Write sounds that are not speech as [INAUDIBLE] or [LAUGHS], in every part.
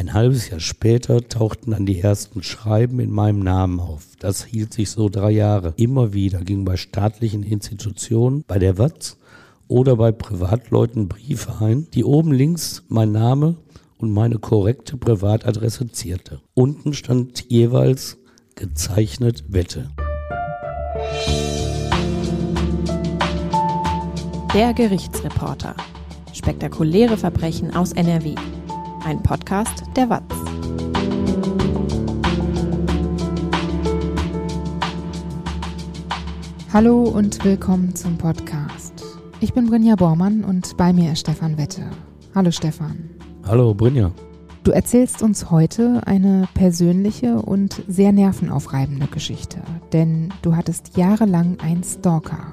Ein halbes Jahr später tauchten dann die ersten Schreiben in meinem Namen auf. Das hielt sich so drei Jahre. Immer wieder ging bei staatlichen Institutionen, bei der WATS oder bei Privatleuten Briefe ein, die oben links mein Name und meine korrekte Privatadresse zierte. Unten stand jeweils gezeichnet Wette. Der Gerichtsreporter. Spektakuläre Verbrechen aus NRW. Ein Podcast der WAZ. Hallo und willkommen zum Podcast. Ich bin Brinja Bormann und bei mir ist Stefan Wette. Hallo Stefan. Hallo Brinja. Du erzählst uns heute eine persönliche und sehr nervenaufreibende Geschichte, denn du hattest jahrelang einen Stalker.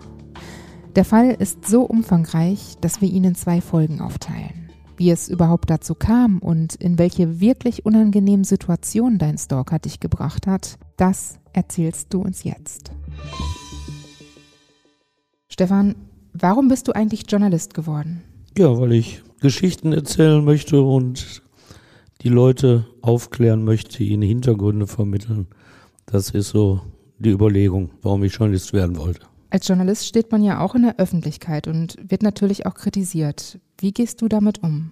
Der Fall ist so umfangreich, dass wir ihn in zwei Folgen aufteilen. Wie es überhaupt dazu kam und in welche wirklich unangenehmen Situationen dein Stalker dich gebracht hat, das erzählst du uns jetzt. Stefan, warum bist du eigentlich Journalist geworden? Ja, weil ich Geschichten erzählen möchte und die Leute aufklären möchte, ihnen Hintergründe vermitteln. Das ist so die Überlegung, warum ich Journalist werden wollte. Als Journalist steht man ja auch in der Öffentlichkeit und wird natürlich auch kritisiert. Wie gehst du damit um?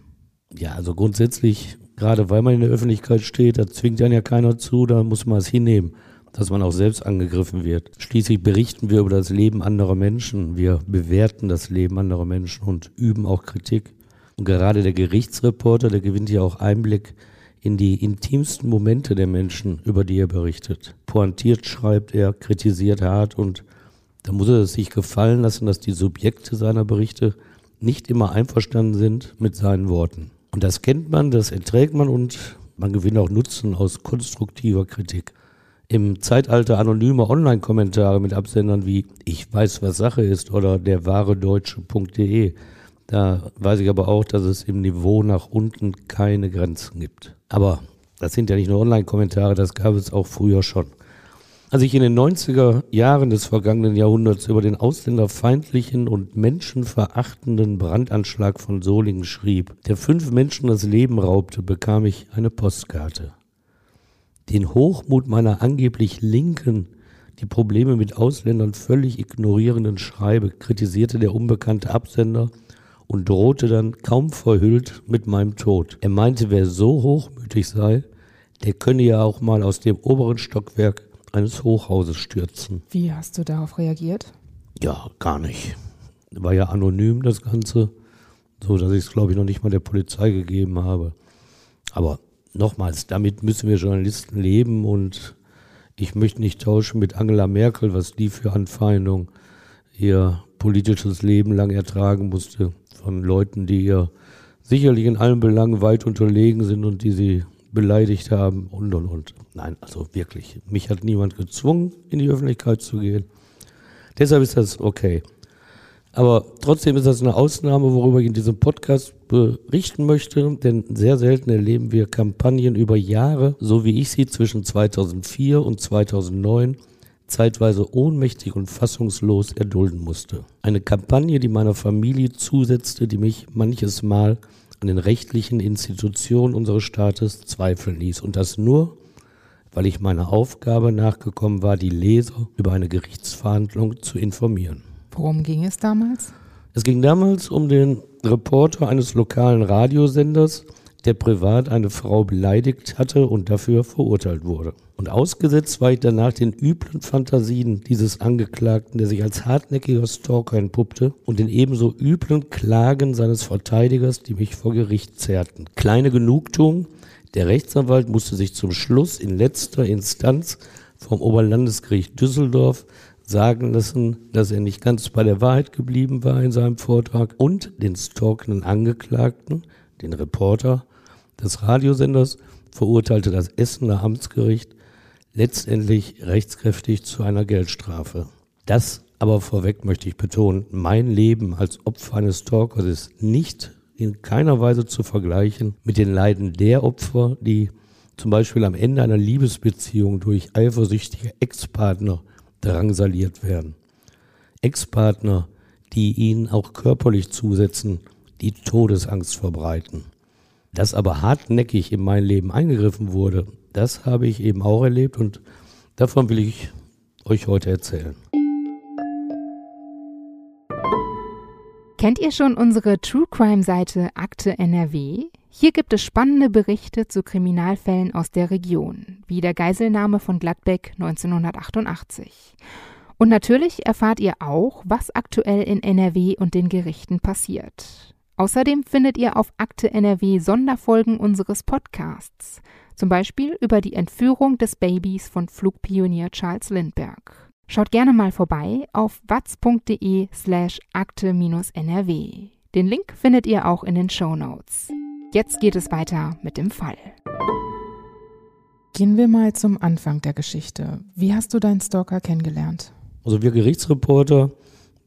Ja, also grundsätzlich, gerade weil man in der Öffentlichkeit steht, da zwingt einen ja keiner zu, da muss man es hinnehmen, dass man auch selbst angegriffen wird. Schließlich berichten wir über das Leben anderer Menschen, wir bewerten das Leben anderer Menschen und üben auch Kritik. Und gerade der Gerichtsreporter, der gewinnt ja auch Einblick in die intimsten Momente der Menschen, über die er berichtet. Pointiert schreibt er, kritisiert hart und da muss er es sich gefallen lassen, dass die Subjekte seiner Berichte nicht immer einverstanden sind mit seinen Worten. Und das kennt man, das erträgt man und man gewinnt auch Nutzen aus konstruktiver Kritik. Im Zeitalter anonymer Online-Kommentare mit Absendern wie Ich weiß, was Sache ist oder der wahre Deutsche.de, da weiß ich aber auch, dass es im Niveau nach unten keine Grenzen gibt. Aber das sind ja nicht nur Online-Kommentare, das gab es auch früher schon. Als ich in den 90er Jahren des vergangenen Jahrhunderts über den ausländerfeindlichen und menschenverachtenden Brandanschlag von Solingen schrieb, der fünf Menschen das Leben raubte, bekam ich eine Postkarte. Den Hochmut meiner angeblich Linken, die Probleme mit Ausländern völlig ignorierenden Schreibe, kritisierte der unbekannte Absender und drohte dann kaum verhüllt mit meinem Tod. Er meinte, wer so hochmütig sei, der könne ja auch mal aus dem oberen Stockwerk eines Hochhauses stürzen. Wie hast du darauf reagiert? Ja, gar nicht. War ja anonym das Ganze, so dass ich es, glaube ich, noch nicht mal der Polizei gegeben habe. Aber nochmals, damit müssen wir Journalisten leben und ich möchte nicht tauschen mit Angela Merkel, was die für Anfeindung ihr politisches Leben lang ertragen musste von Leuten, die ihr sicherlich in allen Belangen weit unterlegen sind und die sie beleidigt haben und und und. Nein, also wirklich. Mich hat niemand gezwungen, in die Öffentlichkeit zu gehen. Deshalb ist das okay. Aber trotzdem ist das eine Ausnahme, worüber ich in diesem Podcast berichten möchte, denn sehr selten erleben wir Kampagnen über Jahre, so wie ich sie zwischen 2004 und 2009 zeitweise ohnmächtig und fassungslos erdulden musste. Eine Kampagne, die meiner Familie zusetzte, die mich manches Mal an den rechtlichen Institutionen unseres Staates zweifeln ließ. Und das nur, weil ich meiner Aufgabe nachgekommen war, die Leser über eine Gerichtsverhandlung zu informieren. Worum ging es damals? Es ging damals um den Reporter eines lokalen Radiosenders, der privat eine Frau beleidigt hatte und dafür verurteilt wurde. Und ausgesetzt war ich danach den üblen Fantasien dieses Angeklagten, der sich als hartnäckiger Stalker entpuppte, und den ebenso üblen Klagen seines Verteidigers, die mich vor Gericht zerrten. Kleine Genugtuung, der Rechtsanwalt musste sich zum Schluss in letzter Instanz vom Oberlandesgericht Düsseldorf sagen lassen, dass er nicht ganz bei der Wahrheit geblieben war in seinem Vortrag und den stalkenden Angeklagten, den Reporter, des Radiosenders verurteilte das Essener Amtsgericht letztendlich rechtskräftig zu einer Geldstrafe. Das aber vorweg möchte ich betonen, mein Leben als Opfer eines Stalkers ist nicht in keiner Weise zu vergleichen mit den Leiden der Opfer, die zum Beispiel am Ende einer Liebesbeziehung durch eifersüchtige Ex-Partner drangsaliert werden. Ex-Partner, die ihnen auch körperlich zusetzen, die Todesangst verbreiten. Dass aber hartnäckig in mein Leben eingegriffen wurde, das habe ich eben auch erlebt und davon will ich euch heute erzählen. Kennt ihr schon unsere True Crime Seite Akte NRW? Hier gibt es spannende Berichte zu Kriminalfällen aus der Region, wie der Geiselnahme von Gladbeck 1988. Und natürlich erfahrt ihr auch, was aktuell in NRW und den Gerichten passiert. Außerdem findet ihr auf Akte NRW Sonderfolgen unseres Podcasts, zum Beispiel über die Entführung des Babys von Flugpionier Charles Lindbergh. Schaut gerne mal vorbei auf watz.de slash akte-nrw. Den Link findet ihr auch in den Show Notes. Jetzt geht es weiter mit dem Fall. Gehen wir mal zum Anfang der Geschichte. Wie hast du deinen Stalker kennengelernt? Also wir Gerichtsreporter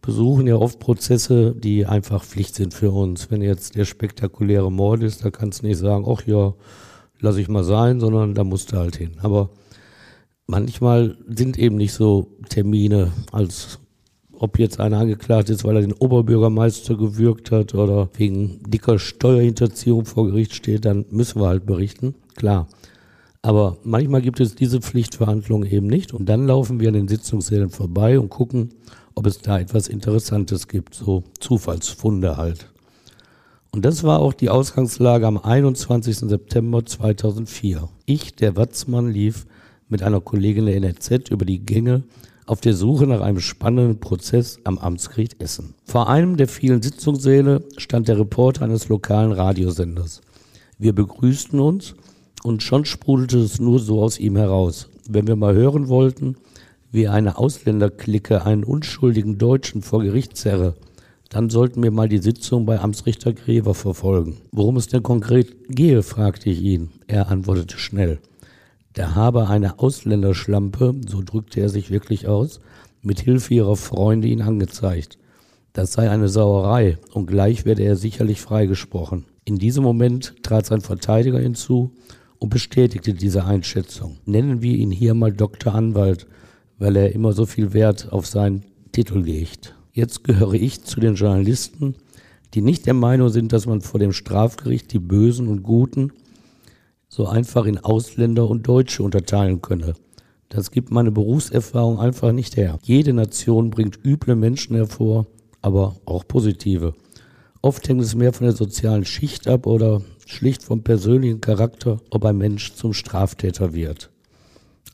besuchen ja oft Prozesse, die einfach Pflicht sind für uns. Wenn jetzt der spektakuläre Mord ist, da kannst du nicht sagen, ach ja, lass ich mal sein, sondern da musst du halt hin. Aber manchmal sind eben nicht so Termine, als ob jetzt einer angeklagt ist, weil er den Oberbürgermeister gewürgt hat oder wegen dicker Steuerhinterziehung vor Gericht steht, dann müssen wir halt berichten, klar. Aber manchmal gibt es diese Pflichtverhandlungen eben nicht und dann laufen wir an den Sitzungssälen vorbei und gucken, ob es da etwas Interessantes gibt, so Zufallsfunde halt. Und das war auch die Ausgangslage am 21. September 2004. Ich, der Watzmann, lief mit einer Kollegin der NRZ über die Gänge auf der Suche nach einem spannenden Prozess am Amtsgericht Essen. Vor einem der vielen Sitzungssäle stand der Reporter eines lokalen Radiosenders. Wir begrüßten uns und schon sprudelte es nur so aus ihm heraus. Wenn wir mal hören wollten, wie eine Ausländerklicke einen unschuldigen Deutschen vor Gericht zerre, dann sollten wir mal die Sitzung bei Amtsrichter Grever verfolgen. Worum es denn konkret gehe, fragte ich ihn. Er antwortete schnell. Der habe eine Ausländerschlampe, so drückte er sich wirklich aus, mit Hilfe ihrer Freunde ihn angezeigt. Das sei eine Sauerei und gleich werde er sicherlich freigesprochen. In diesem Moment trat sein Verteidiger hinzu und bestätigte diese Einschätzung. Nennen wir ihn hier mal Dr. Anwalt, weil er immer so viel Wert auf seinen Titel legt. Jetzt gehöre ich zu den Journalisten, die nicht der Meinung sind, dass man vor dem Strafgericht die Bösen und Guten so einfach in Ausländer und Deutsche unterteilen könne. Das gibt meine Berufserfahrung einfach nicht her. Jede Nation bringt üble Menschen hervor, aber auch positive. Oft hängt es mehr von der sozialen Schicht ab oder schlicht vom persönlichen Charakter, ob ein Mensch zum Straftäter wird.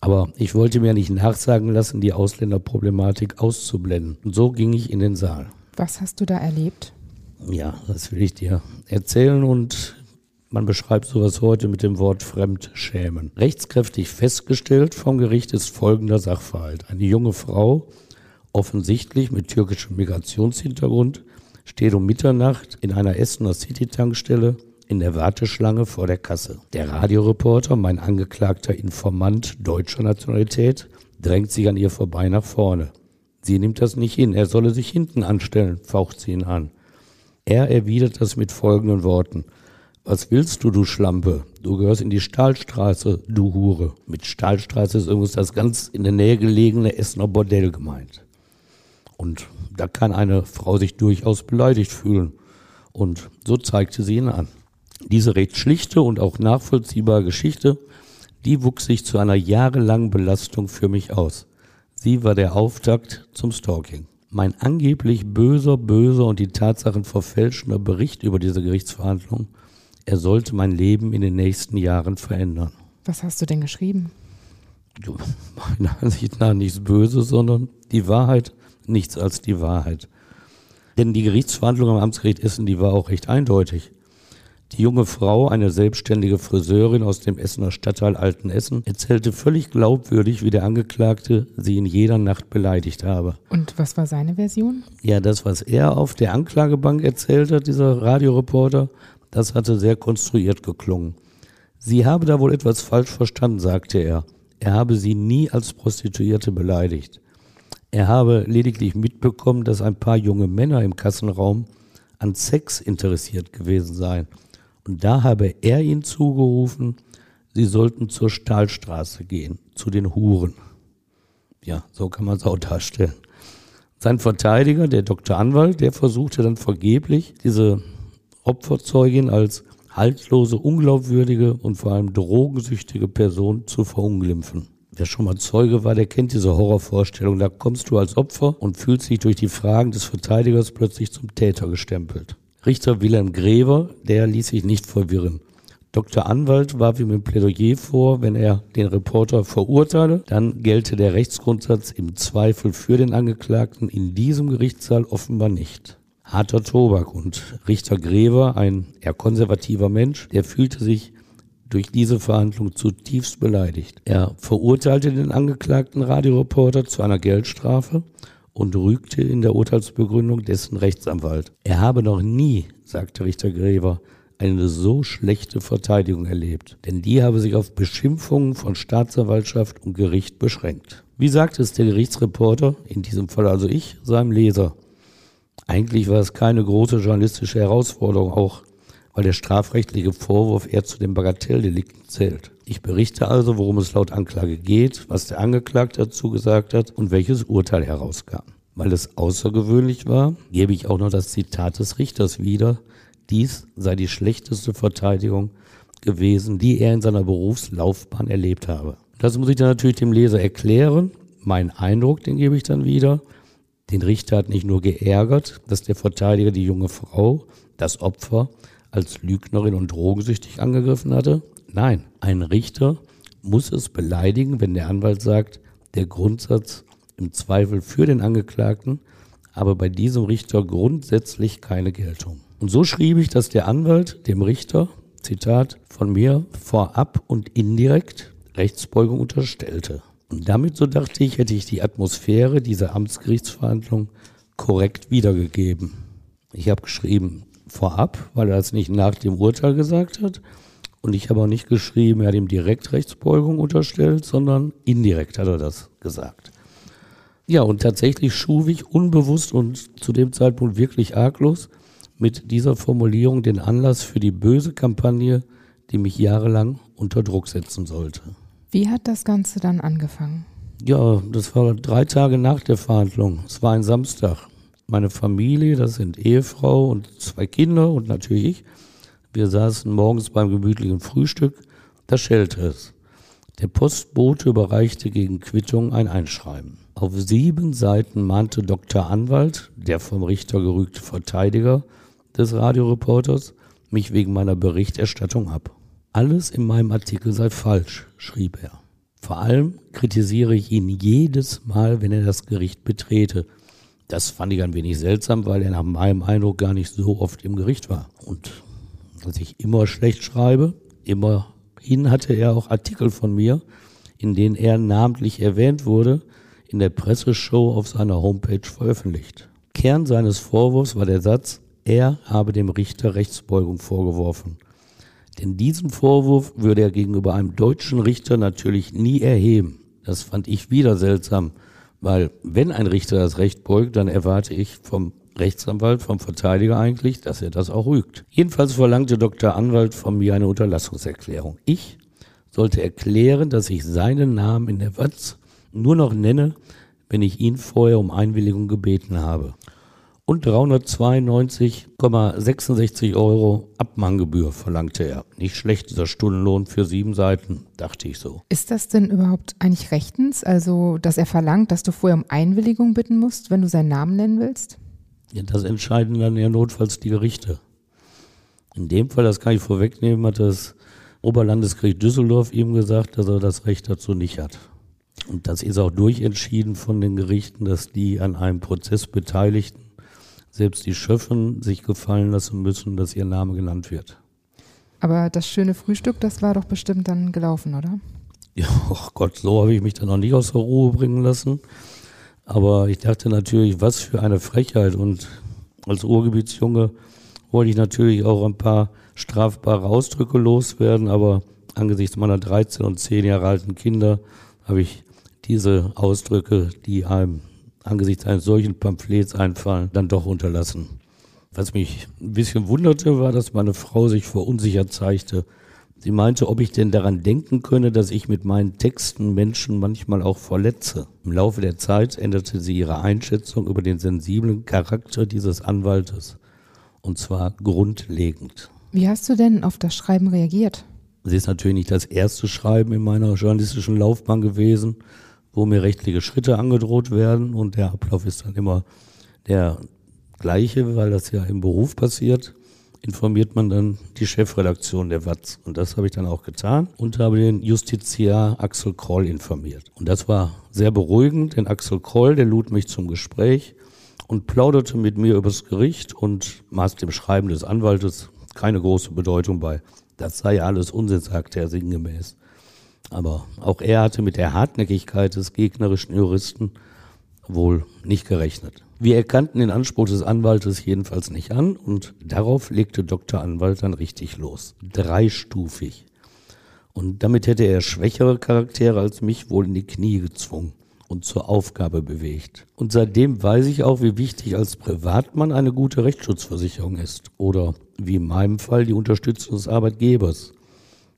Aber ich wollte mir nicht nachsagen lassen, die Ausländerproblematik auszublenden. Und so ging ich in den Saal. Was hast du da erlebt? Ja, das will ich dir erzählen und man beschreibt sowas heute mit dem Wort Fremdschämen. Rechtskräftig festgestellt vom Gericht ist folgender Sachverhalt. Eine junge Frau, offensichtlich mit türkischem Migrationshintergrund, steht um Mitternacht in einer Essener City-Tankstelle in der Warteschlange vor der Kasse. Der Radioreporter, mein angeklagter Informant deutscher Nationalität, drängt sich an ihr vorbei nach vorne. Sie nimmt das nicht hin, er solle sich hinten anstellen, faucht sie ihn an. Er erwidert das mit folgenden Worten. Was willst du, du Schlampe? Du gehörst in die Stahlstraße, du Hure. Mit Stahlstraße ist übrigens das ganz in der Nähe gelegene Essener Bordell gemeint. Und da kann eine Frau sich durchaus beleidigt fühlen. Und so zeigte sie ihn an. Diese recht schlichte und auch nachvollziehbare Geschichte, die wuchs sich zu einer jahrelangen Belastung für mich aus. Sie war der Auftakt zum Stalking. Mein angeblich böser, böser und die Tatsachen verfälschender Bericht über diese Gerichtsverhandlung, er sollte mein Leben in den nächsten Jahren verändern. Was hast du denn geschrieben? Meiner Ansicht nach nichts Böses, sondern die Wahrheit, nichts als die Wahrheit. Denn die Gerichtsverhandlung am Amtsgericht Essen, die war auch recht eindeutig. Die junge Frau, eine selbstständige Friseurin aus dem Essener Stadtteil Altenessen, erzählte völlig glaubwürdig, wie der Angeklagte sie in jeder Nacht beleidigt habe. Und was war seine Version? Ja, das, was er auf der Anklagebank erzählt hat, dieser Radioreporter, das hatte sehr konstruiert geklungen. Sie habe da wohl etwas falsch verstanden, sagte er. Er habe sie nie als Prostituierte beleidigt. Er habe lediglich mitbekommen, dass ein paar junge Männer im Kassenraum an Sex interessiert gewesen seien und da habe er ihnen zugerufen, sie sollten zur Stahlstraße gehen, zu den Huren. Ja, so kann man es auch darstellen. Sein Verteidiger, der Dr. Anwalt, der versuchte dann vergeblich, diese Opferzeugin als haltlose, unglaubwürdige und vor allem drogensüchtige Person zu verunglimpfen. Wer schon mal Zeuge war, der kennt diese Horrorvorstellung. Da kommst du als Opfer und fühlst dich durch die Fragen des Verteidigers plötzlich zum Täter gestempelt. Richter Wilhelm Grever, der ließ sich nicht verwirren. Dr. Anwalt warf ihm im Plädoyer vor, wenn er den Reporter verurteile, dann gelte der Rechtsgrundsatz im Zweifel für den Angeklagten in diesem Gerichtssaal offenbar nicht. Harter Tobak und Richter Grever, ein eher konservativer Mensch, der fühlte sich durch diese Verhandlung zutiefst beleidigt. Er verurteilte den angeklagten Radioreporter zu einer Geldstrafe und rügte in der Urteilsbegründung dessen Rechtsanwalt. Er habe noch nie, sagte Richter Grever, eine so schlechte Verteidigung erlebt, denn die habe sich auf Beschimpfungen von Staatsanwaltschaft und Gericht beschränkt. Wie sagt es der Gerichtsreporter, in diesem Fall also ich, seinem Leser? Eigentlich war es keine große journalistische Herausforderung, auch weil der strafrechtliche Vorwurf eher zu den Bagatelldelikten zählt. Ich berichte also, worum es laut Anklage geht, was der Angeklagte dazu gesagt hat und welches Urteil herauskam. Weil es außergewöhnlich war, gebe ich auch noch das Zitat des Richters wieder. Dies sei die schlechteste Verteidigung gewesen, die er in seiner Berufslaufbahn erlebt habe. Das muss ich dann natürlich dem Leser erklären. Mein Eindruck, den gebe ich dann wieder. Den Richter hat nicht nur geärgert, dass der Verteidiger die junge Frau, das Opfer, als Lügnerin und drogensüchtig angegriffen hatte? Nein, ein Richter muss es beleidigen, wenn der Anwalt sagt, der Grundsatz im Zweifel für den Angeklagten, aber bei diesem Richter grundsätzlich keine Geltung. Und so schrieb ich, dass der Anwalt dem Richter, Zitat, von mir vorab und indirekt Rechtsbeugung unterstellte. Und damit, so dachte ich, hätte ich die Atmosphäre dieser Amtsgerichtsverhandlung korrekt wiedergegeben. Ich habe geschrieben, vorab, weil er das nicht nach dem Urteil gesagt hat. Und ich habe auch nicht geschrieben, er hat ihm direkt Rechtsbeugung unterstellt, sondern indirekt hat er das gesagt. Ja, und tatsächlich schuf ich unbewusst und zu dem Zeitpunkt wirklich arglos mit dieser Formulierung den Anlass für die böse Kampagne, die mich jahrelang unter Druck setzen sollte. Wie hat das Ganze dann angefangen? Ja, das war drei Tage nach der Verhandlung. Es war ein Samstag meine Familie, das sind Ehefrau und zwei Kinder und natürlich ich. Wir saßen morgens beim gemütlichen Frühstück, da schellte es. Der Postbote überreichte gegen Quittung ein Einschreiben. Auf sieben Seiten mahnte Dr. Anwalt, der vom Richter gerügte Verteidiger des Radioreporters, mich wegen meiner Berichterstattung ab. Alles in meinem Artikel sei falsch, schrieb er. Vor allem kritisiere ich ihn jedes Mal, wenn er das Gericht betrete, das fand ich ein wenig seltsam, weil er nach meinem Eindruck gar nicht so oft im Gericht war. Und als ich immer schlecht schreibe, immerhin hatte er auch Artikel von mir, in denen er namentlich erwähnt wurde, in der Presseshow auf seiner Homepage veröffentlicht. Kern seines Vorwurfs war der Satz, er habe dem Richter Rechtsbeugung vorgeworfen. Denn diesen Vorwurf würde er gegenüber einem deutschen Richter natürlich nie erheben. Das fand ich wieder seltsam, weil wenn ein Richter das Recht beugt, dann erwarte ich vom Rechtsanwalt, vom Verteidiger eigentlich, dass er das auch rügt. Jedenfalls verlangte Dr. Anwalt von mir eine Unterlassungserklärung. Ich sollte erklären, dass ich seinen Namen in der Watz nur noch nenne, wenn ich ihn vorher um Einwilligung gebeten habe und 392,66 Euro Abmanngebühr verlangte er. Nicht schlecht, dieser Stundenlohn für sieben Seiten, dachte ich so. Ist das denn überhaupt eigentlich rechtens? Also, dass er verlangt, dass du vorher um Einwilligung bitten musst, wenn du seinen Namen nennen willst? Ja, das entscheiden dann ja notfalls die Gerichte. In dem Fall, das kann ich vorwegnehmen, hat das Oberlandesgericht Düsseldorf ihm gesagt, dass er das Recht dazu nicht hat. Und das ist auch durchentschieden von den Gerichten, dass die an einem Prozess Beteiligten selbst die Schöffen sich gefallen lassen müssen, dass ihr Name genannt wird. Aber das schöne Frühstück, das war doch bestimmt dann gelaufen, oder? Ja, oh Gott, so habe ich mich dann noch nicht aus der Ruhe bringen lassen. Aber ich dachte natürlich, was für eine Frechheit. Und als Urgebietsjunge wollte ich natürlich auch ein paar strafbare Ausdrücke loswerden. Aber angesichts meiner 13 und 10 Jahre alten Kinder habe ich diese Ausdrücke, die einem angesichts eines solchen Pamphlets einfallen, dann doch unterlassen. Was mich ein bisschen wunderte, war, dass meine Frau sich verunsichert zeigte. Sie meinte, ob ich denn daran denken könne, dass ich mit meinen Texten Menschen manchmal auch verletze. Im Laufe der Zeit änderte sie ihre Einschätzung über den sensiblen Charakter dieses Anwaltes. Und zwar grundlegend. Wie hast du denn auf das Schreiben reagiert? Es ist natürlich nicht das erste Schreiben in meiner journalistischen Laufbahn gewesen, wo mir rechtliche Schritte angedroht werden und der Ablauf ist dann immer der gleiche, weil das ja im Beruf passiert informiert man dann die Chefredaktion der WAZ. Und das habe ich dann auch getan und habe den Justiziar Axel Kroll informiert. Und das war sehr beruhigend, denn Axel Kroll, der lud mich zum Gespräch und plauderte mit mir übers Gericht und maß dem Schreiben des Anwaltes keine große Bedeutung bei. Das sei alles Unsinn, sagte er sinngemäß. Aber auch er hatte mit der Hartnäckigkeit des gegnerischen Juristen wohl nicht gerechnet. Wir erkannten den Anspruch des Anwaltes jedenfalls nicht an und darauf legte Dr. Anwalt dann richtig los. Dreistufig. Und damit hätte er schwächere Charaktere als mich wohl in die Knie gezwungen und zur Aufgabe bewegt. Und seitdem weiß ich auch, wie wichtig als Privatmann eine gute Rechtsschutzversicherung ist. Oder wie in meinem Fall die Unterstützung des Arbeitgebers.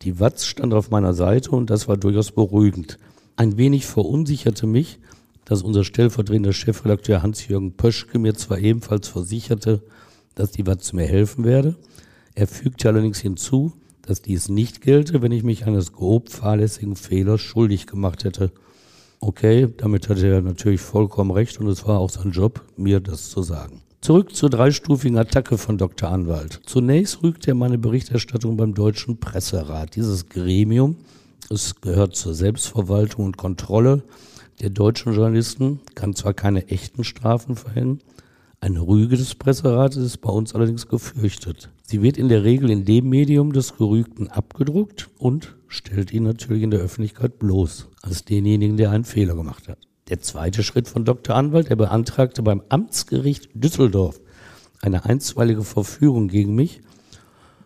Die Watz stand auf meiner Seite und das war durchaus beruhigend. Ein wenig verunsicherte mich, dass unser stellvertretender Chefredakteur Hans-Jürgen Pöschke mir zwar ebenfalls versicherte, dass die Watz mir helfen werde, er fügte allerdings hinzu, dass dies nicht gelte, wenn ich mich eines grob fahrlässigen Fehlers schuldig gemacht hätte. Okay, damit hatte er natürlich vollkommen recht und es war auch sein Job, mir das zu sagen. Zurück zur dreistufigen Attacke von Dr. Anwalt. Zunächst rügte er meine Berichterstattung beim Deutschen Presserat. Dieses Gremium, es gehört zur Selbstverwaltung und Kontrolle der deutschen Journalisten kann zwar keine echten Strafen verhängen, eine Rüge des Presserates ist bei uns allerdings gefürchtet. Sie wird in der Regel in dem Medium des Gerügten abgedruckt und stellt ihn natürlich in der Öffentlichkeit bloß als denjenigen, der einen Fehler gemacht hat. Der zweite Schritt von Dr. Anwalt, er beantragte beim Amtsgericht Düsseldorf eine einstweilige Verfügung gegen mich,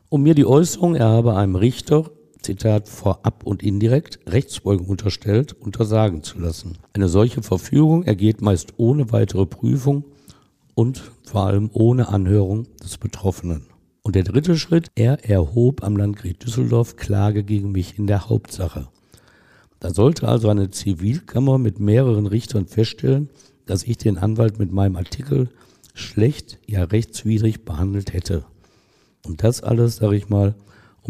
um mir die Äußerung, er habe einem Richter Zitat, vorab und indirekt Rechtsbeugung unterstellt, untersagen zu lassen. Eine solche Verfügung ergeht meist ohne weitere Prüfung und vor allem ohne Anhörung des Betroffenen. Und der dritte Schritt, er erhob am Landgericht Düsseldorf Klage gegen mich in der Hauptsache. Da sollte also eine Zivilkammer mit mehreren Richtern feststellen, dass ich den Anwalt mit meinem Artikel schlecht, ja rechtswidrig behandelt hätte. Und das alles, sage ich mal,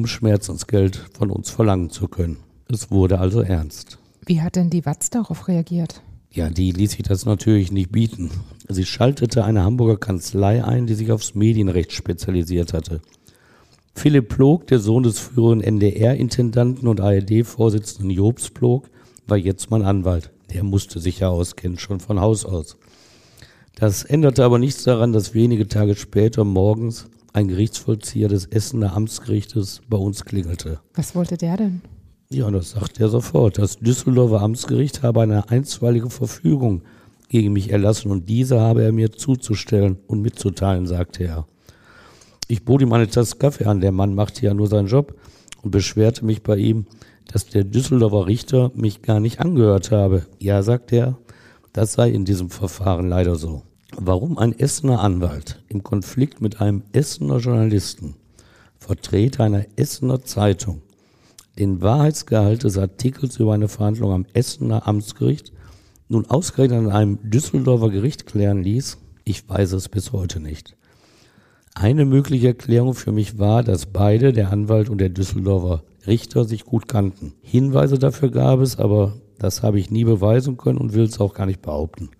um Schmerzensgeld von uns verlangen zu können. Es wurde also ernst. Wie hat denn die Watz darauf reagiert? Ja, die ließ sich das natürlich nicht bieten. Sie schaltete eine Hamburger Kanzlei ein, die sich aufs Medienrecht spezialisiert hatte. Philipp Plog, der Sohn des früheren NDR-Intendanten und ARD-Vorsitzenden Jobs Plog, war jetzt mein Anwalt. Der musste sich ja auskennen, schon von Haus aus. Das änderte aber nichts daran, dass wenige Tage später morgens ein Gerichtsvollzieher des Essener Amtsgerichtes bei uns klingelte. Was wollte der denn? Ja, das sagt er sofort. Das Düsseldorfer Amtsgericht habe eine einstweilige Verfügung gegen mich erlassen und diese habe er mir zuzustellen und mitzuteilen, sagte er. Ich bot ihm eine Tasse Kaffee an, der Mann machte ja nur seinen Job und beschwerte mich bei ihm, dass der Düsseldorfer Richter mich gar nicht angehört habe. Ja, sagt er, das sei in diesem Verfahren leider so warum ein Essener Anwalt im Konflikt mit einem Essener Journalisten, Vertreter einer Essener Zeitung, den Wahrheitsgehalt des Artikels über eine Verhandlung am Essener Amtsgericht nun ausgerechnet an einem Düsseldorfer Gericht klären ließ, ich weiß es bis heute nicht. Eine mögliche Erklärung für mich war, dass beide, der Anwalt und der Düsseldorfer Richter, sich gut kannten. Hinweise dafür gab es, aber das habe ich nie beweisen können und will es auch gar nicht behaupten.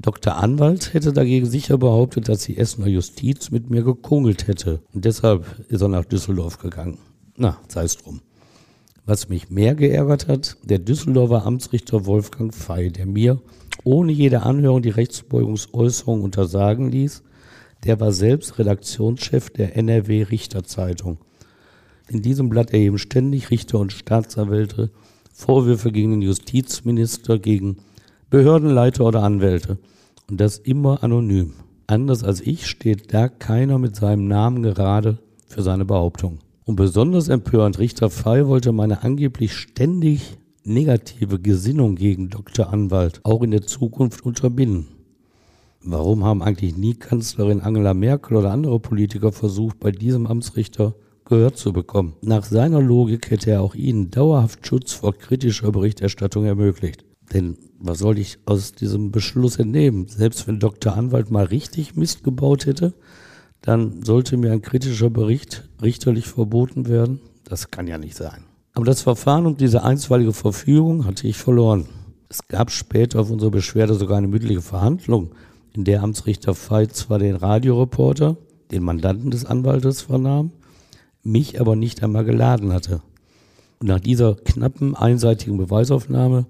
Dr. Anwalt hätte dagegen sicher behauptet, dass die Essener Justiz mit mir gekungelt hätte. Und deshalb ist er nach Düsseldorf gegangen. Na, sei es drum. Was mich mehr geärgert hat, der Düsseldorfer Amtsrichter Wolfgang Fey, der mir ohne jede Anhörung die Rechtsbeugungsäußerung untersagen ließ, der war selbst Redaktionschef der NRW Richterzeitung. In diesem Blatt erheben ständig Richter und Staatsanwälte Vorwürfe gegen den Justizminister, gegen Behördenleiter oder Anwälte. Und das immer anonym. Anders als ich steht da keiner mit seinem Namen gerade für seine Behauptung. Und besonders empörend, Richter Fey wollte meine angeblich ständig negative Gesinnung gegen Dr. Anwalt auch in der Zukunft unterbinden. Warum haben eigentlich nie Kanzlerin Angela Merkel oder andere Politiker versucht, bei diesem Amtsrichter Gehör zu bekommen? Nach seiner Logik hätte er auch ihnen dauerhaft Schutz vor kritischer Berichterstattung ermöglicht. Denn was soll ich aus diesem Beschluss entnehmen? Selbst wenn Dr. Anwalt mal richtig Mist gebaut hätte, dann sollte mir ein kritischer Bericht richterlich verboten werden. Das kann ja nicht sein. Aber das Verfahren um diese einstweilige Verfügung hatte ich verloren. Es gab später auf unsere Beschwerde sogar eine mündliche Verhandlung, in der Amtsrichter Veit zwar den Radioreporter, den Mandanten des Anwaltes vernahm, mich aber nicht einmal geladen hatte. Und nach dieser knappen einseitigen Beweisaufnahme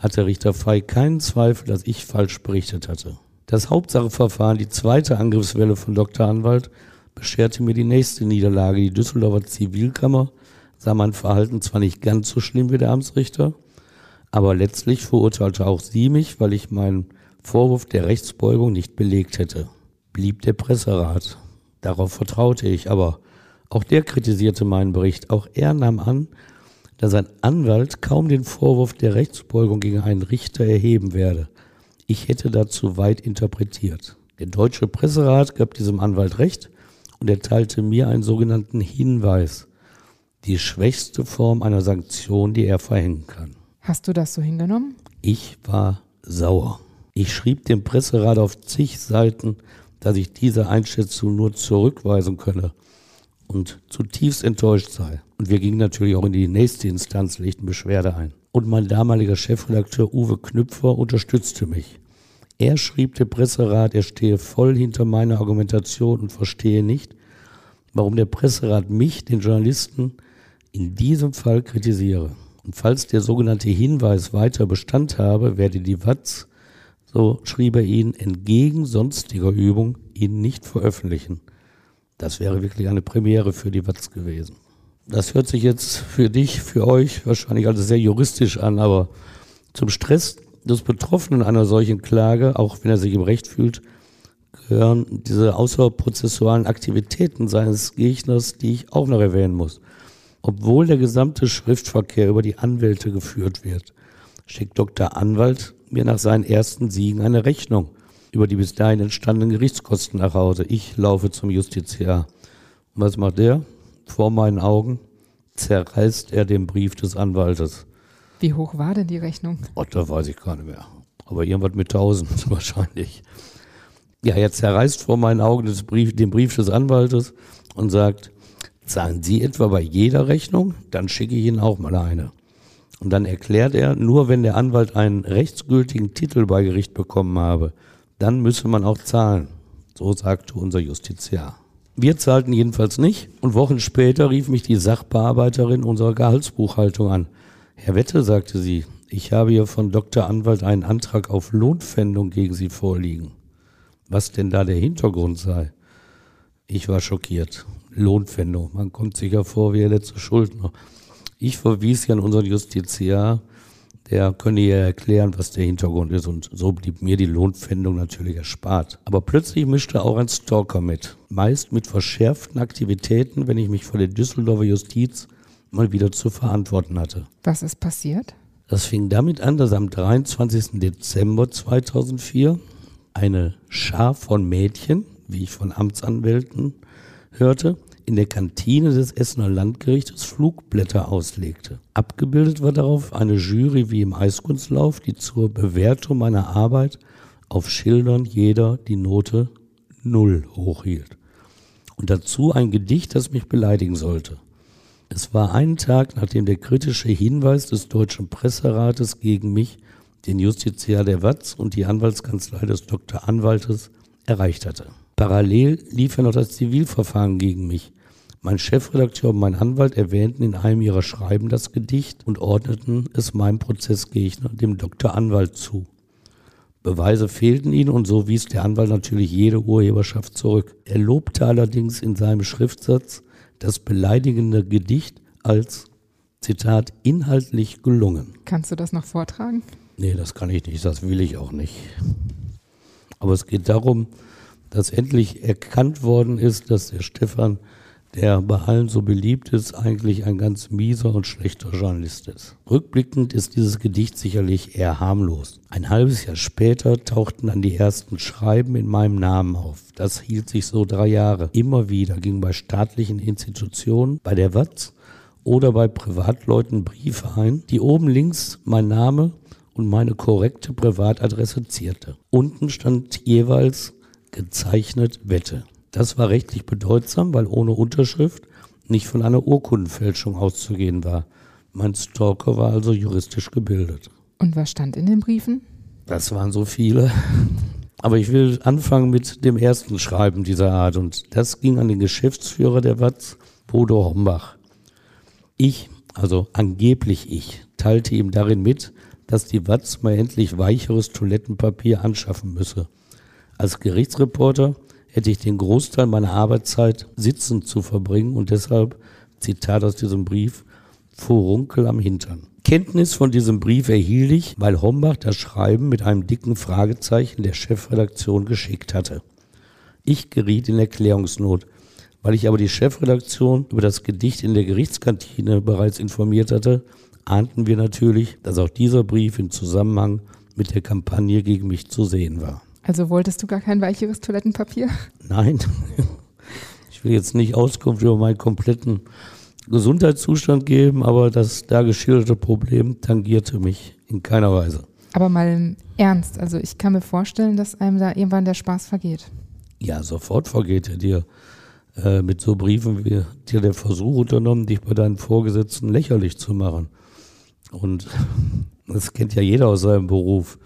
hatte Richter Fey keinen Zweifel, dass ich falsch berichtet hatte. Das Hauptsacheverfahren, die zweite Angriffswelle von Dr. Anwalt, bescherte mir die nächste Niederlage. Die Düsseldorfer Zivilkammer sah mein Verhalten zwar nicht ganz so schlimm wie der Amtsrichter, aber letztlich verurteilte auch sie mich, weil ich meinen Vorwurf der Rechtsbeugung nicht belegt hätte. Blieb der Presserat. Darauf vertraute ich, aber auch der kritisierte meinen Bericht. Auch er nahm an, dass ein Anwalt kaum den Vorwurf der Rechtsbeugung gegen einen Richter erheben werde. Ich hätte dazu weit interpretiert. Der deutsche Presserat gab diesem Anwalt recht und erteilte mir einen sogenannten Hinweis, die schwächste Form einer Sanktion, die er verhängen kann. Hast du das so hingenommen? Ich war sauer. Ich schrieb dem Presserat auf zig Seiten, dass ich diese Einschätzung nur zurückweisen könne und zutiefst enttäuscht sei. Und wir gingen natürlich auch in die nächste Instanz, legten Beschwerde ein. Und mein damaliger Chefredakteur Uwe Knüpfer unterstützte mich. Er schrieb dem Presserat, er stehe voll hinter meiner Argumentation und verstehe nicht, warum der Presserat mich, den Journalisten, in diesem Fall kritisiere. Und falls der sogenannte Hinweis weiter Bestand habe, werde die Watz, so schrieb er ihn, entgegen sonstiger Übung ihn nicht veröffentlichen. Das wäre wirklich eine Premiere für die Watz gewesen. Das hört sich jetzt für dich, für euch wahrscheinlich alles sehr juristisch an, aber zum Stress des Betroffenen einer solchen Klage, auch wenn er sich im Recht fühlt, gehören diese außerprozessualen Aktivitäten seines Gegners, die ich auch noch erwähnen muss. Obwohl der gesamte Schriftverkehr über die Anwälte geführt wird, schickt Dr. Anwalt mir nach seinen ersten Siegen eine Rechnung über die bis dahin entstandenen Gerichtskosten nach Hause. Ich laufe zum Justiziar. Und was macht der? Vor meinen Augen zerreißt er den Brief des Anwaltes. Wie hoch war denn die Rechnung? Oh, da weiß ich gar nicht mehr. Aber irgendwas mit 1000 [LAUGHS] wahrscheinlich. Ja, er zerreißt vor meinen Augen Brief, den Brief des Anwaltes und sagt, zahlen Sie etwa bei jeder Rechnung? Dann schicke ich Ihnen auch mal eine. Und dann erklärt er, nur wenn der Anwalt einen rechtsgültigen Titel bei Gericht bekommen habe, dann müsse man auch zahlen. So sagte unser Justiziar. Wir zahlten jedenfalls nicht und Wochen später rief mich die Sachbearbeiterin unserer Gehaltsbuchhaltung an. Herr Wette, sagte sie, ich habe hier von Dr. Anwalt einen Antrag auf Lohnpfändung gegen Sie vorliegen. Was denn da der Hintergrund sei? Ich war schockiert. Lohnpfändung. Man kommt sich ja vor wie der letzte Schuldner. Ich verwies sie an unseren Justiziar der könne ja erklären, was der Hintergrund ist. Und so blieb mir die Lohnpfändung natürlich erspart. Aber plötzlich mischte auch ein Stalker mit. Meist mit verschärften Aktivitäten, wenn ich mich vor der Düsseldorfer Justiz mal wieder zu verantworten hatte. Was ist passiert? Das fing damit an, dass am 23. Dezember 2004 eine Schar von Mädchen, wie ich von Amtsanwälten hörte, in der Kantine des Essener Landgerichtes Flugblätter auslegte. Abgebildet war darauf eine Jury wie im Eiskunstlauf, die zur Bewertung meiner Arbeit auf Schildern jeder die Note Null hochhielt. Und dazu ein Gedicht, das mich beleidigen sollte. Es war einen Tag, nachdem der kritische Hinweis des Deutschen Presserates gegen mich, den Justiziar der Watz und die Anwaltskanzlei des Dr. Anwaltes erreicht hatte. Parallel lief ja noch das Zivilverfahren gegen mich, mein Chefredakteur und mein Anwalt erwähnten in einem ihrer Schreiben das Gedicht und ordneten es meinem Prozessgegner, dem Dr. Anwalt, zu. Beweise fehlten ihnen und so wies der Anwalt natürlich jede Urheberschaft zurück. Er lobte allerdings in seinem Schriftsatz das beleidigende Gedicht als, Zitat, inhaltlich gelungen. Kannst du das noch vortragen? Nee, das kann ich nicht, das will ich auch nicht. Aber es geht darum, dass endlich erkannt worden ist, dass der Stefan der bei allen so beliebt ist, eigentlich ein ganz mieser und schlechter Journalist ist. Rückblickend ist dieses Gedicht sicherlich eher harmlos. Ein halbes Jahr später tauchten dann die ersten Schreiben in meinem Namen auf. Das hielt sich so drei Jahre. Immer wieder ging bei staatlichen Institutionen, bei der WATZ oder bei Privatleuten Briefe ein, die oben links mein Name und meine korrekte Privatadresse zierte. Unten stand jeweils gezeichnet Wette. Das war rechtlich bedeutsam, weil ohne Unterschrift nicht von einer Urkundenfälschung auszugehen war. Mein Stalker war also juristisch gebildet. Und was stand in den Briefen? Das waren so viele. Aber ich will anfangen mit dem ersten Schreiben dieser Art. Und das ging an den Geschäftsführer der Watz, Bodo Hombach. Ich, also angeblich ich, teilte ihm darin mit, dass die Watz mal endlich weicheres Toilettenpapier anschaffen müsse. Als Gerichtsreporter hätte ich den Großteil meiner Arbeitszeit sitzend zu verbringen und deshalb, Zitat aus diesem Brief, Furunkel am Hintern. Kenntnis von diesem Brief erhielt ich, weil Hombach das Schreiben mit einem dicken Fragezeichen der Chefredaktion geschickt hatte. Ich geriet in Erklärungsnot, weil ich aber die Chefredaktion über das Gedicht in der Gerichtskantine bereits informiert hatte, ahnten wir natürlich, dass auch dieser Brief im Zusammenhang mit der Kampagne gegen mich zu sehen war. Also wolltest du gar kein weicheres Toilettenpapier? Nein, ich will jetzt nicht Auskunft über meinen kompletten Gesundheitszustand geben, aber das da geschilderte Problem tangierte mich in keiner Weise. Aber mal im Ernst, also ich kann mir vorstellen, dass einem da irgendwann der Spaß vergeht. Ja, sofort vergeht er dir. Äh, mit so Briefen wie dir der Versuch unternommen, dich bei deinen Vorgesetzten lächerlich zu machen. Und [LAUGHS] das kennt ja jeder aus seinem Beruf.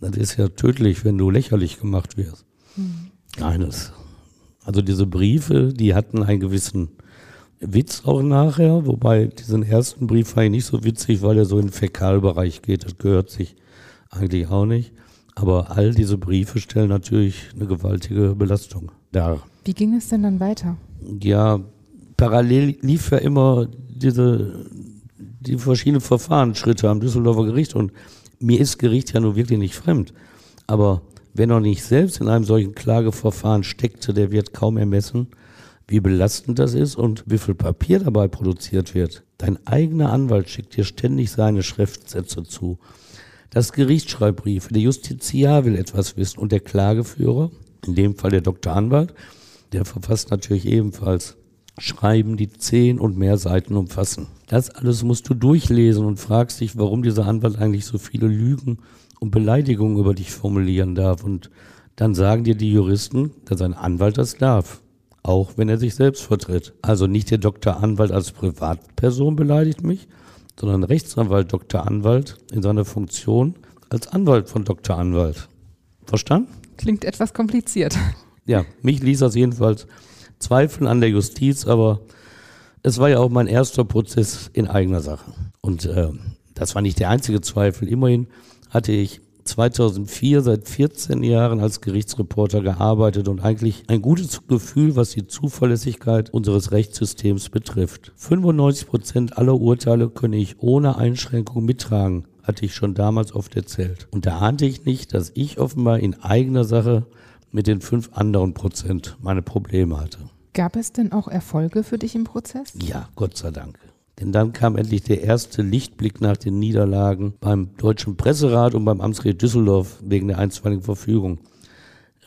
Das ist ja tödlich, wenn du lächerlich gemacht wirst. Mhm. Eines. Also diese Briefe, die hatten einen gewissen Witz auch nachher, wobei diesen ersten Brief fand ich nicht so witzig, weil er so in den Fäkalbereich geht. Das gehört sich eigentlich auch nicht. Aber all diese Briefe stellen natürlich eine gewaltige Belastung dar. Wie ging es denn dann weiter? Ja, parallel lief ja immer diese, die verschiedenen Verfahrensschritte am Düsseldorfer Gericht und mir ist Gericht ja nur wirklich nicht fremd. Aber wenn er nicht selbst in einem solchen Klageverfahren steckte, der wird kaum ermessen, wie belastend das ist und wie viel Papier dabei produziert wird. Dein eigener Anwalt schickt dir ständig seine Schriftsätze zu. Das Gericht schreibt Briefe, der Justiziar will etwas wissen und der Klageführer, in dem Fall der Dr. Anwalt, der verfasst natürlich ebenfalls Schreiben, die zehn und mehr Seiten umfassen. Das alles musst du durchlesen und fragst dich, warum dieser Anwalt eigentlich so viele Lügen und Beleidigungen über dich formulieren darf. Und dann sagen dir die Juristen, dass ein Anwalt das darf auch wenn er sich selbst vertritt. Also nicht der Dr. Anwalt als Privatperson beleidigt mich, sondern Rechtsanwalt Dr. Anwalt in seiner Funktion als Anwalt von Dr. Anwalt. Verstanden? Klingt etwas kompliziert. Ja, mich ließ das jedenfalls zweifeln an der Justiz, aber es war ja auch mein erster Prozess in eigener Sache. Und äh, das war nicht der einzige Zweifel. Immerhin hatte ich 2004 seit 14 Jahren als Gerichtsreporter gearbeitet und eigentlich ein gutes Gefühl, was die Zuverlässigkeit unseres Rechtssystems betrifft. 95 Prozent aller Urteile könne ich ohne Einschränkung mittragen, hatte ich schon damals oft erzählt. Und da ahnte ich nicht, dass ich offenbar in eigener Sache mit den fünf anderen Prozent meine Probleme hatte. Gab es denn auch Erfolge für dich im Prozess? Ja, Gott sei Dank. Denn dann kam endlich der erste Lichtblick nach den Niederlagen beim Deutschen Presserat und beim Amtsgericht Düsseldorf wegen der einstweiligen Verfügung.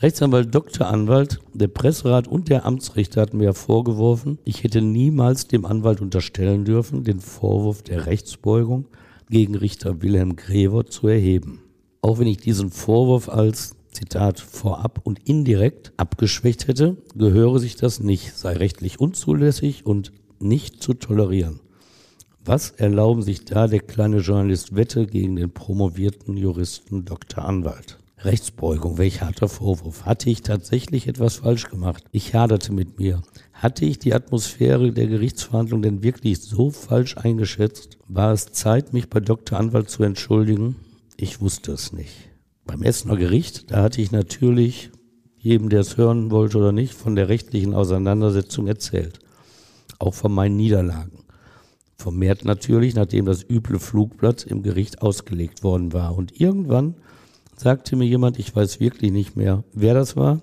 Rechtsanwalt Dr. Anwalt, der Presserat und der Amtsrichter hatten mir ja vorgeworfen, ich hätte niemals dem Anwalt unterstellen dürfen, den Vorwurf der Rechtsbeugung gegen Richter Wilhelm Grever zu erheben. Auch wenn ich diesen Vorwurf als Zitat vorab und indirekt abgeschwächt hätte, gehöre sich das nicht, sei rechtlich unzulässig und nicht zu tolerieren. Was erlauben sich da der kleine Journalist Wette gegen den promovierten Juristen Dr. Anwalt? Rechtsbeugung, welch harter Vorwurf. Hatte ich tatsächlich etwas falsch gemacht? Ich haderte mit mir. Hatte ich die Atmosphäre der Gerichtsverhandlung denn wirklich so falsch eingeschätzt? War es Zeit, mich bei Dr. Anwalt zu entschuldigen? Ich wusste es nicht. Beim Essener Gericht, da hatte ich natürlich jedem, der es hören wollte oder nicht, von der rechtlichen Auseinandersetzung erzählt. Auch von meinen Niederlagen. Vermehrt natürlich, nachdem das üble Flugblatt im Gericht ausgelegt worden war. Und irgendwann sagte mir jemand, ich weiß wirklich nicht mehr, wer das war,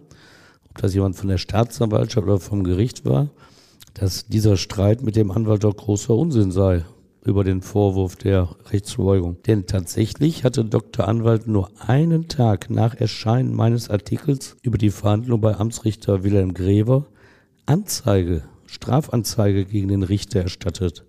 ob das jemand von der Staatsanwaltschaft oder vom Gericht war, dass dieser Streit mit dem Anwalt doch großer Unsinn sei über den Vorwurf der Rechtsverbeugung. Denn tatsächlich hatte Dr. Anwalt nur einen Tag nach Erscheinen meines Artikels über die Verhandlung bei Amtsrichter Wilhelm Grever Anzeige, Strafanzeige gegen den Richter erstattet.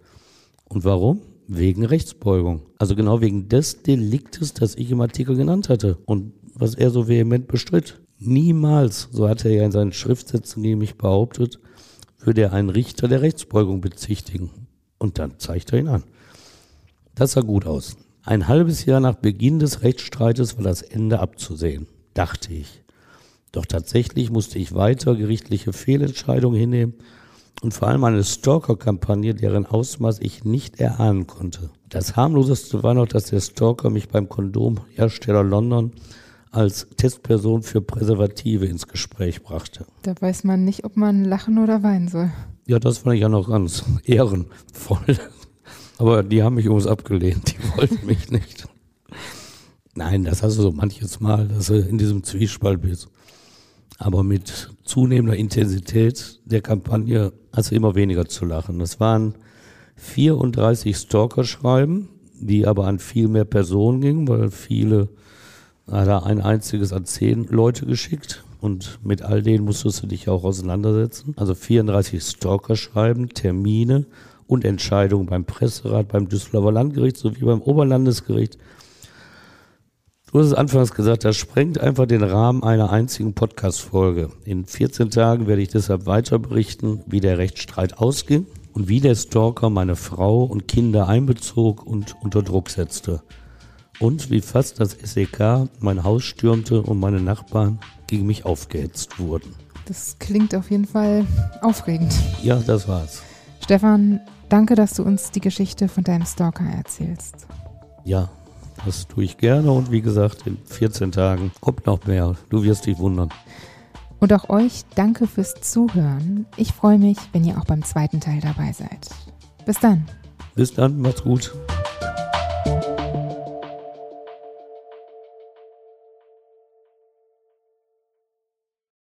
Und warum? Wegen Rechtsbeugung. Also genau wegen des Deliktes, das ich im Artikel genannt hatte und was er so vehement bestritt. Niemals, so hat er ja in seinen Schriftsätzen gegen mich behauptet, würde er einen Richter der Rechtsbeugung bezichtigen. Und dann zeigt er ihn an. Das sah gut aus. Ein halbes Jahr nach Beginn des Rechtsstreites war das Ende abzusehen, dachte ich. Doch tatsächlich musste ich weiter gerichtliche Fehlentscheidungen hinnehmen und vor allem eine Stalker-Kampagne, deren Ausmaß ich nicht erahnen konnte. Das harmloseste war noch, dass der Stalker mich beim Kondomhersteller London als Testperson für Präservative ins Gespräch brachte. Da weiß man nicht, ob man lachen oder weinen soll. Ja, das fand ich ja noch ganz ehrenvoll. [LAUGHS] Aber die haben mich übrigens abgelehnt, die [LAUGHS] wollten mich nicht. Nein, das hast du so manches Mal, dass du in diesem Zwiespalt bist. Aber mit zunehmender Intensität der Kampagne hast du immer weniger zu lachen. Das waren 34 Stalker-Schreiben, die aber an viel mehr Personen gingen, weil viele hat er ein einziges an zehn Leute geschickt und mit all denen musstest du dich auch auseinandersetzen. Also 34 Stalker-Schreiben, Termine und Entscheidungen beim Presserat, beim Düsseldorfer Landgericht sowie beim Oberlandesgericht. Du hast es anfangs gesagt, das sprengt einfach den Rahmen einer einzigen Podcast-Folge. In 14 Tagen werde ich deshalb weiter berichten, wie der Rechtsstreit ausging und wie der Stalker meine Frau und Kinder einbezog und unter Druck setzte und wie fast das SEK mein Haus stürmte und meine Nachbarn gegen mich aufgehetzt wurden. Das klingt auf jeden Fall aufregend. Ja, das war's. Stefan, danke, dass du uns die Geschichte von deinem Stalker erzählst. Ja, das tue ich gerne und wie gesagt, in 14 Tagen kommt noch mehr. Du wirst dich wundern. Und auch euch danke fürs Zuhören. Ich freue mich, wenn ihr auch beim zweiten Teil dabei seid. Bis dann. Bis dann, macht's gut.